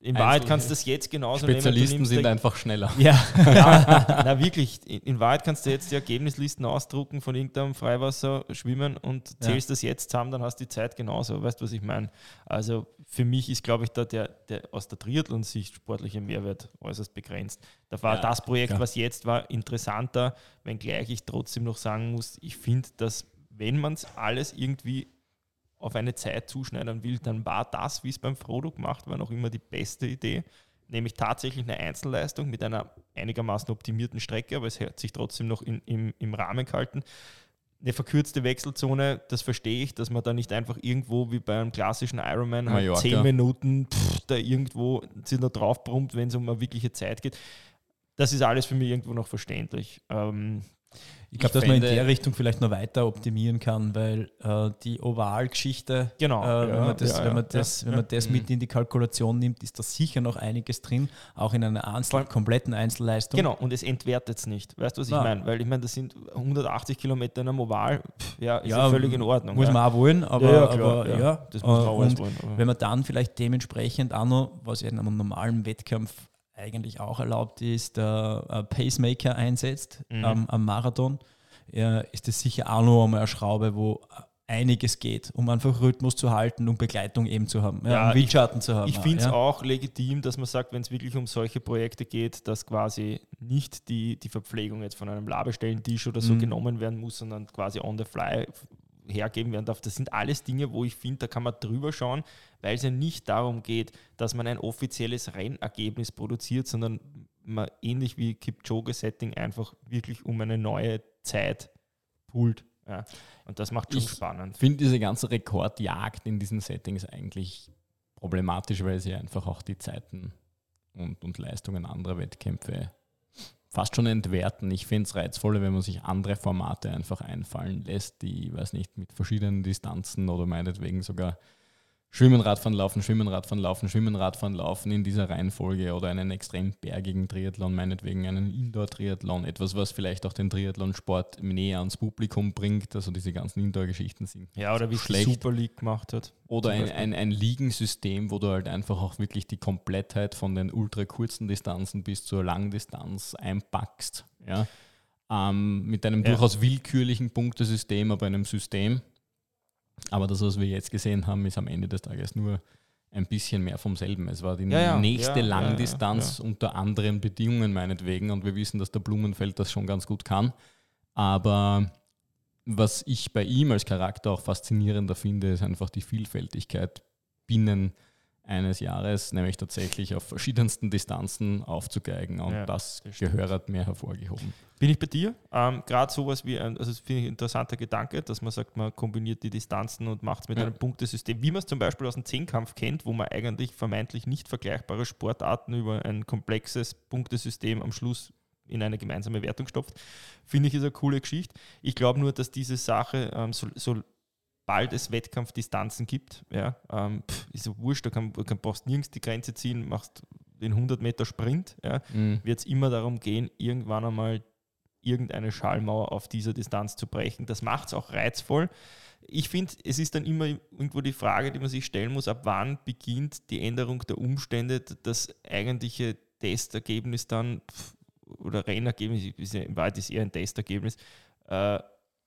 In Wahrheit kannst du das jetzt genauso Spezialisten nehmen. sind einfach schneller. Ja. ja, [laughs] [laughs] na wirklich, in Wahrheit kannst du jetzt die Ergebnislisten ausdrucken von irgendeinem Freiwasser schwimmen und zählst ja. das jetzt zusammen, dann hast du die Zeit genauso. Weißt du, was ich meine? Also für mich ist, glaube ich, da der, der aus der Triathlon-Sicht sportliche Mehrwert äußerst begrenzt. Da war ja, das Projekt, klar. was jetzt war, interessanter, wenngleich ich trotzdem noch sagen muss, ich finde, dass wenn man es alles irgendwie auf eine Zeit zuschneiden will, dann war das, wie es beim Frodo gemacht war, noch immer die beste Idee. Nämlich tatsächlich eine Einzelleistung mit einer einigermaßen optimierten Strecke, aber es hat sich trotzdem noch in, im, im Rahmen gehalten. Eine verkürzte Wechselzone, das verstehe ich, dass man da nicht einfach irgendwo wie bei einem klassischen Ironman halt zehn Minuten pff, da irgendwo sich noch draufbrummt, wenn es um eine wirkliche Zeit geht. Das ist alles für mich irgendwo noch verständlich. Ähm, ich glaube, dass man in der Richtung vielleicht noch weiter optimieren kann, weil äh, die Oval-Geschichte, genau, äh, wenn, man das, ja, wenn man das, ja, wenn man das mit in die Kalkulation nimmt, ist da sicher noch einiges drin, auch in einer Einzel kompletten Einzelleistung. Genau, und es entwertet es nicht. Weißt du, was ich meine? Weil ich meine, das sind 180 Kilometer in einem Oval, pff, ja, ist ja, völlig in Ordnung. Muss man auch wollen, aber, aber ja, das muss man auch wollen. Wenn man dann vielleicht dementsprechend auch noch, was in einem normalen Wettkampf eigentlich auch erlaubt ist, der Pacemaker einsetzt mhm. ähm, am Marathon, ja, ist das sicher auch noch einmal eine Schraube, wo einiges geht, um einfach Rhythmus zu halten und Begleitung eben zu haben, ja, ja um Windschatten ich, zu haben. Ich finde es ja. auch legitim, dass man sagt, wenn es wirklich um solche Projekte geht, dass quasi nicht die, die Verpflegung jetzt von einem Labestellentisch oder so mhm. genommen werden muss, sondern quasi on the fly hergeben werden darf. Das sind alles Dinge, wo ich finde, da kann man drüber schauen, weil es ja nicht darum geht, dass man ein offizielles Rennergebnis produziert, sondern man ähnlich wie Kipchoge-Setting einfach wirklich um eine neue Zeit poolt. Ja. Und das macht schon ich spannend. Ich finde diese ganze Rekordjagd in diesen Settings eigentlich problematisch, weil sie einfach auch die Zeiten und, und Leistungen anderer Wettkämpfe fast schon entwerten. Ich finde es reizvoller, wenn man sich andere Formate einfach einfallen lässt, die, weiß nicht, mit verschiedenen Distanzen oder meinetwegen sogar Schwimmen, Radfahren, Laufen, Schwimmen, Radfahren, Laufen, Schwimmen, Radfahren, Laufen in dieser Reihenfolge oder einen extrem bergigen Triathlon, meinetwegen einen Indoor-Triathlon, etwas, was vielleicht auch den Triathlon-Sport näher ans Publikum bringt, also diese ganzen Indoor-Geschichten sind. Ja, oder wie die Super League gemacht hat. Oder ein, ein, ein Ligensystem, wo du halt einfach auch wirklich die Komplettheit von den ultra kurzen Distanzen bis zur Langdistanz einpackst. Ja? Ähm, mit einem ja. durchaus willkürlichen Punktesystem, aber einem System aber das, was wir jetzt gesehen haben, ist am Ende des Tages nur ein bisschen mehr vom selben. Es war die ja, ja, nächste ja, Langdistanz unter anderen Bedingungen meinetwegen und wir wissen, dass der Blumenfeld das schon ganz gut kann. Aber was ich bei ihm als Charakter auch faszinierender finde, ist einfach die Vielfältigkeit binnen eines Jahres, nämlich tatsächlich auf verschiedensten Distanzen aufzugeigen. Und ja, das, das gehört mir hervorgehoben. Bin ich bei dir? Ähm, Gerade sowas wie ein, also das finde ich ein interessanter Gedanke, dass man sagt, man kombiniert die Distanzen und macht es mit ja. einem Punktesystem, wie man es zum Beispiel aus dem Zehnkampf kennt, wo man eigentlich vermeintlich nicht vergleichbare Sportarten über ein komplexes Punktesystem am Schluss in eine gemeinsame Wertung stopft. Finde ich ist eine coole Geschichte. Ich glaube nur, dass diese Sache ähm, so, so bald es Wettkampfdistanzen gibt. Ja, ähm, pff, ist so wurscht, da kann, kann, brauchst nirgends die Grenze ziehen, machst den 100 Meter Sprint. Ja, mhm. Wird es immer darum gehen, irgendwann einmal irgendeine Schallmauer auf dieser Distanz zu brechen. Das macht es auch reizvoll. Ich finde, es ist dann immer irgendwo die Frage, die man sich stellen muss, ab wann beginnt die Änderung der Umstände, das eigentliche Testergebnis dann oder Rennergebnis, ja, in Wahrheit ist eher ein Testergebnis, äh,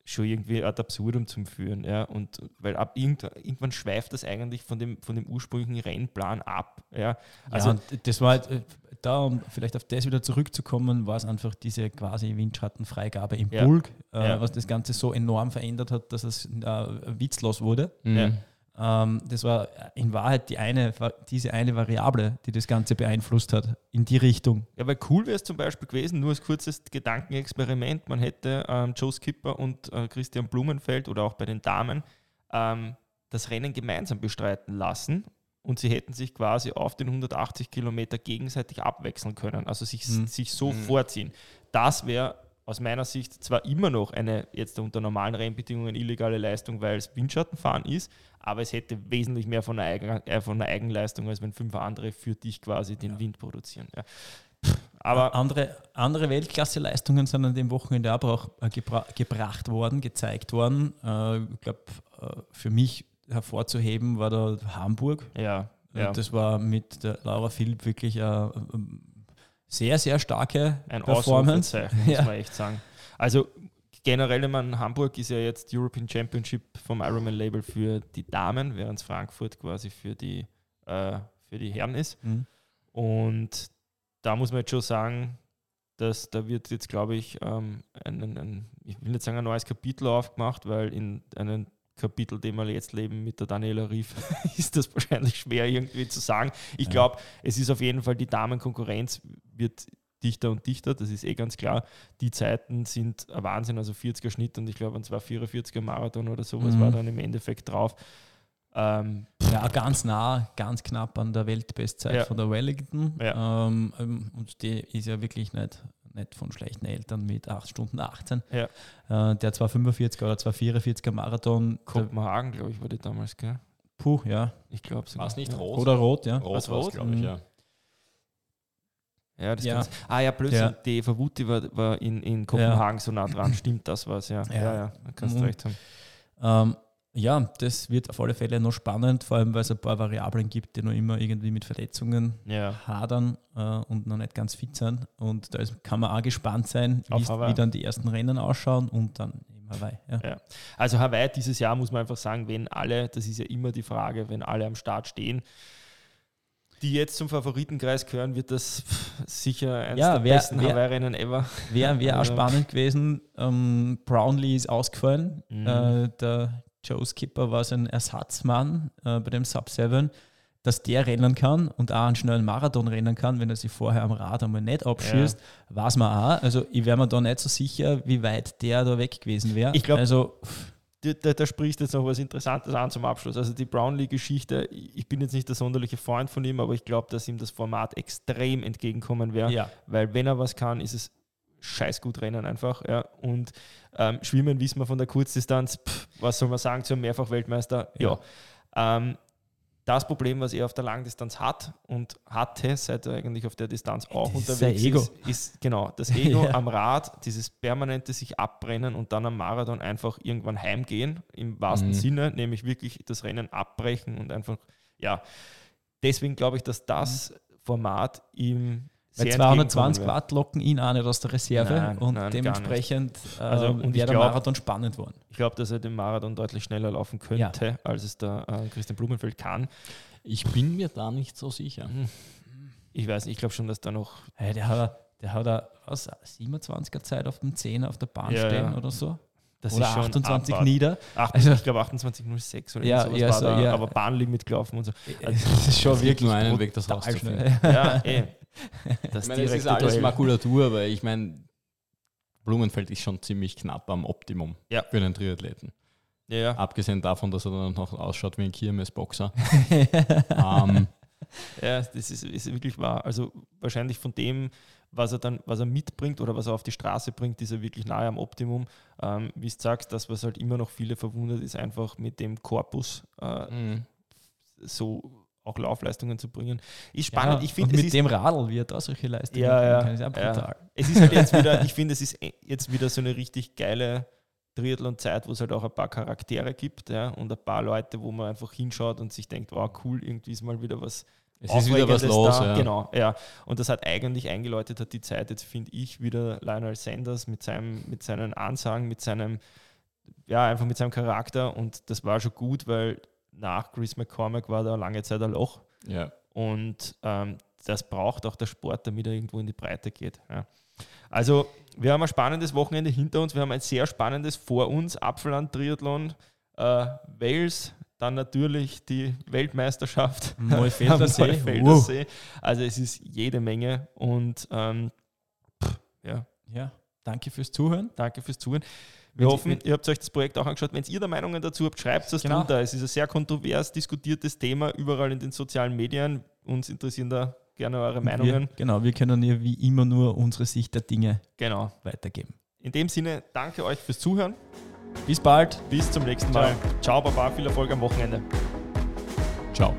schon irgendwie ad absurdum zum Führen. Ja? Und weil ab irgendwann schweift das eigentlich von dem, von dem ursprünglichen Rennplan ab. Ja? Also ja, das war halt, äh, da, um vielleicht auf das wieder zurückzukommen, war es einfach diese quasi Windschattenfreigabe im ja. Bulk, äh, ja. was das Ganze so enorm verändert hat, dass es äh, witzlos wurde. Mhm. Ähm, das war in Wahrheit die eine, diese eine Variable, die das Ganze beeinflusst hat, in die Richtung. Ja, weil cool wäre es zum Beispiel gewesen, nur als kurzes Gedankenexperiment, man hätte ähm, Joe Skipper und äh, Christian Blumenfeld oder auch bei den Damen ähm, das Rennen gemeinsam bestreiten lassen und sie hätten sich quasi auf den 180 Kilometer gegenseitig abwechseln können, also sich, hm. sich so hm. vorziehen. Das wäre aus meiner Sicht zwar immer noch eine jetzt unter normalen Rennbedingungen illegale Leistung, weil es Windschattenfahren ist, aber es hätte wesentlich mehr von der, Eigen, äh, von der Eigenleistung, als wenn fünf andere für dich quasi den ja. Wind produzieren. Ja. Aber andere, andere Weltklasse-Leistungen sind an dem Wochenende auch äh, gebra gebracht worden, gezeigt worden. Äh, ich glaube, äh, für mich hervorzuheben war da Hamburg. Ja. Ja. Das war mit der Laura Philipp wirklich eine sehr, sehr starke Ein Performance. [laughs] Muss Ja. man echt sagen. Also generell, ich meine, Hamburg ist ja jetzt European Championship vom Ironman-Label für die Damen, während Frankfurt quasi für die, äh, für die Herren ist. Mhm. Und da muss man jetzt schon sagen, dass da wird jetzt, glaube ich, ähm, ein, ein, ein, ich will nicht sagen ein neues Kapitel aufgemacht, weil in einem Kapitel, dem wir jetzt leben mit der Daniela Rief, [laughs] ist das wahrscheinlich schwer irgendwie zu sagen. Ich Ja. glaube, es ist auf jeden Fall, die Damenkonkurrenz wird dichter und dichter, das ist eh ganz klar. Die Zeiten sind ein Wahnsinn, also 40er Schnitt und ich glaube, ein 244er Marathon oder sowas Mhm. war dann im Endeffekt drauf. Ähm, Ja, ganz nah, ganz knapp an der Weltbestzeit Ja. von der Wellington. Ja. Ähm, ähm, und die ist ja wirklich nicht, nicht von schlechten Eltern mit 8 Stunden 18. Ja. Äh, der 245er oder 244er Marathon. Kopenhagen, glaube ich, war die damals, gell? puh, ja. Ich glaube War es nicht ja. rot? Oder rot, ja. Rot war es, rot? glaube ich, Mhm. ja. Ja, das Ja. Ah ja, plötzlich, Ja. die Eva Wutti war, war in, in Kopenhagen so nah dran. Stimmt, das war's, ja. Ja, Ja. ja, da kannst du Mhm. recht haben. Ähm, ja, das wird auf alle Fälle noch spannend, vor allem weil es ein paar Variablen gibt, die noch immer irgendwie mit Verletzungen Ja. hadern äh, und noch nicht ganz fit sind. Und da ist, kann man auch gespannt sein, wie, dann die ersten Rennen ausschauen und dann eben Hawaii. Ja. Ja. Also Hawaii dieses Jahr muss man einfach sagen, wenn alle, das ist ja immer die Frage, wenn alle am Start stehen, die jetzt zum Favoritenkreis gehören, wird das sicher eines Ja, der wer- besten Hawaii-Rennen ever. Wäre wär [laughs] auch spannend gewesen. Ähm, Brownlee ist ausgefallen. Mhm. Äh, der Joe Skipper war sein Ersatzmann äh, bei dem Sub 7, dass der rennen kann und auch einen schnellen Marathon rennen kann, wenn er sich vorher am Rad einmal nicht abschießt, weiß man auch. Also ich wäre mir da nicht so sicher, wie weit der da weg gewesen wäre. Ich glaub- also Da, da, da spricht jetzt noch was Interessantes an zum Abschluss. Also die Brownlee-Geschichte, ich bin jetzt nicht der sonderliche Freund von ihm, aber ich glaube, dass ihm das Format extrem entgegenkommen wäre. ja. weil wenn er was kann, ist es scheiß gut rennen einfach. Ja. Und ähm, Schwimmen wissen wir von der Kurzdistanz, pff, was soll man sagen zum Mehrfach-Weltmeister? Ja. Ähm, das Problem, was er auf der Langdistanz hat und hatte, seit er eigentlich auf der Distanz auch Das ist unterwegs Ego. ist, ist genau das Ego [laughs] Ja. am Rad, dieses permanente sich abbrennen und dann am Marathon einfach irgendwann heimgehen, im wahrsten Mhm. Sinne, nämlich wirklich das Rennen abbrechen und einfach, ja, deswegen glaube ich, dass das Format ihm Sehr 220 entgegenkommen wird. Watt locken ihn auch nicht aus der Reserve Nein, und nein, dementsprechend äh, Also, und wäre der glaub- Marathon spannend worden. Ich glaube, dass er den Marathon deutlich schneller laufen könnte, als es der äh, Christian Blumenfeld kann. Ich bin mir da nicht so sicher. Ich weiß nicht, ich glaube schon, dass da noch. Hey, der hat, der hat was, 27er Zeit auf dem 10 auf der Bahn Ja, stehen ja. oder so. Das oder ist schon 28 abwart- nieder. 28, Also- ich glaube 28,06 oder Ja, sowas ja, war so, da, ja. aber Bahnlimit gelaufen und so. [laughs] Das ist schon gibt wirklich nur einen Weg, das rauszufinden. schnell. Ja, eh. [laughs] Das Ich meine, es ist alles Duell. Makulatur, weil ich meine, Blumenfeld ist schon ziemlich knapp am Optimum Ja. für einen Triathleten. Ja, ja. Abgesehen davon, dass er dann noch ausschaut wie ein Kirmes-Boxer. [laughs] ähm, ja, das ist, ist wirklich wahr. Also wahrscheinlich von dem, was er dann, was er mitbringt oder was er auf die Straße bringt, ist er wirklich nahe am Optimum. Ähm, wie du sagst, das, was halt immer noch viele verwundert, ist einfach mit dem Korpus äh, mh. so auch Laufleistungen zu bringen. Ist spannend. Ja, ich finde, und es mit ist dem Radl wird da solche Leistungen Ja, ja, kann, ist auch ja. brutal. Es ist halt jetzt wieder, [laughs] ich finde, es ist eh- jetzt wieder so eine richtig geile Triathlon-Zeit, wo es halt auch ein paar Charaktere gibt ja, und ein paar Leute, wo man einfach hinschaut und sich denkt, wow, cool, irgendwie ist mal wieder was Es ist wieder was los. Ja. Genau, ja. Und das hat eigentlich eingeläutet, hat die Zeit, jetzt finde ich, wieder Lionel Sanders mit, seinem, mit seinen Ansagen, mit seinem, ja, einfach mit seinem Charakter und das war schon gut, weil nach Chris McCormack war da lange Zeit ein Loch. Ja. Und ähm, das braucht auch der Sport, damit er irgendwo in die Breite geht. Ja. Also, wir haben ein spannendes Wochenende hinter uns. Wir haben ein sehr spannendes vor uns. Apfelland Triathlon, äh, Wales, dann natürlich die Weltmeisterschaft [laughs] Neufelder am See. Neufelder Wow. See. Also, es ist jede Menge. Und ähm, pff, ja, Ja, danke fürs Zuhören. danke fürs Zuhören. Wir hoffen, ihr habt euch das Projekt auch angeschaut. Wenn ihr da Meinungen dazu habt, schreibt es Genau. drunter. Es ist ein sehr kontrovers diskutiertes Thema überall in den sozialen Medien. Uns interessieren da gerne eure Meinungen. Wir, genau, wir können ja wie immer nur unsere Sicht der Dinge Genau. weitergeben. In dem Sinne, danke euch fürs Zuhören. Bis bald. Bis zum nächsten Mal. Ciao, Baba. Viel Erfolg am Wochenende. Ciao.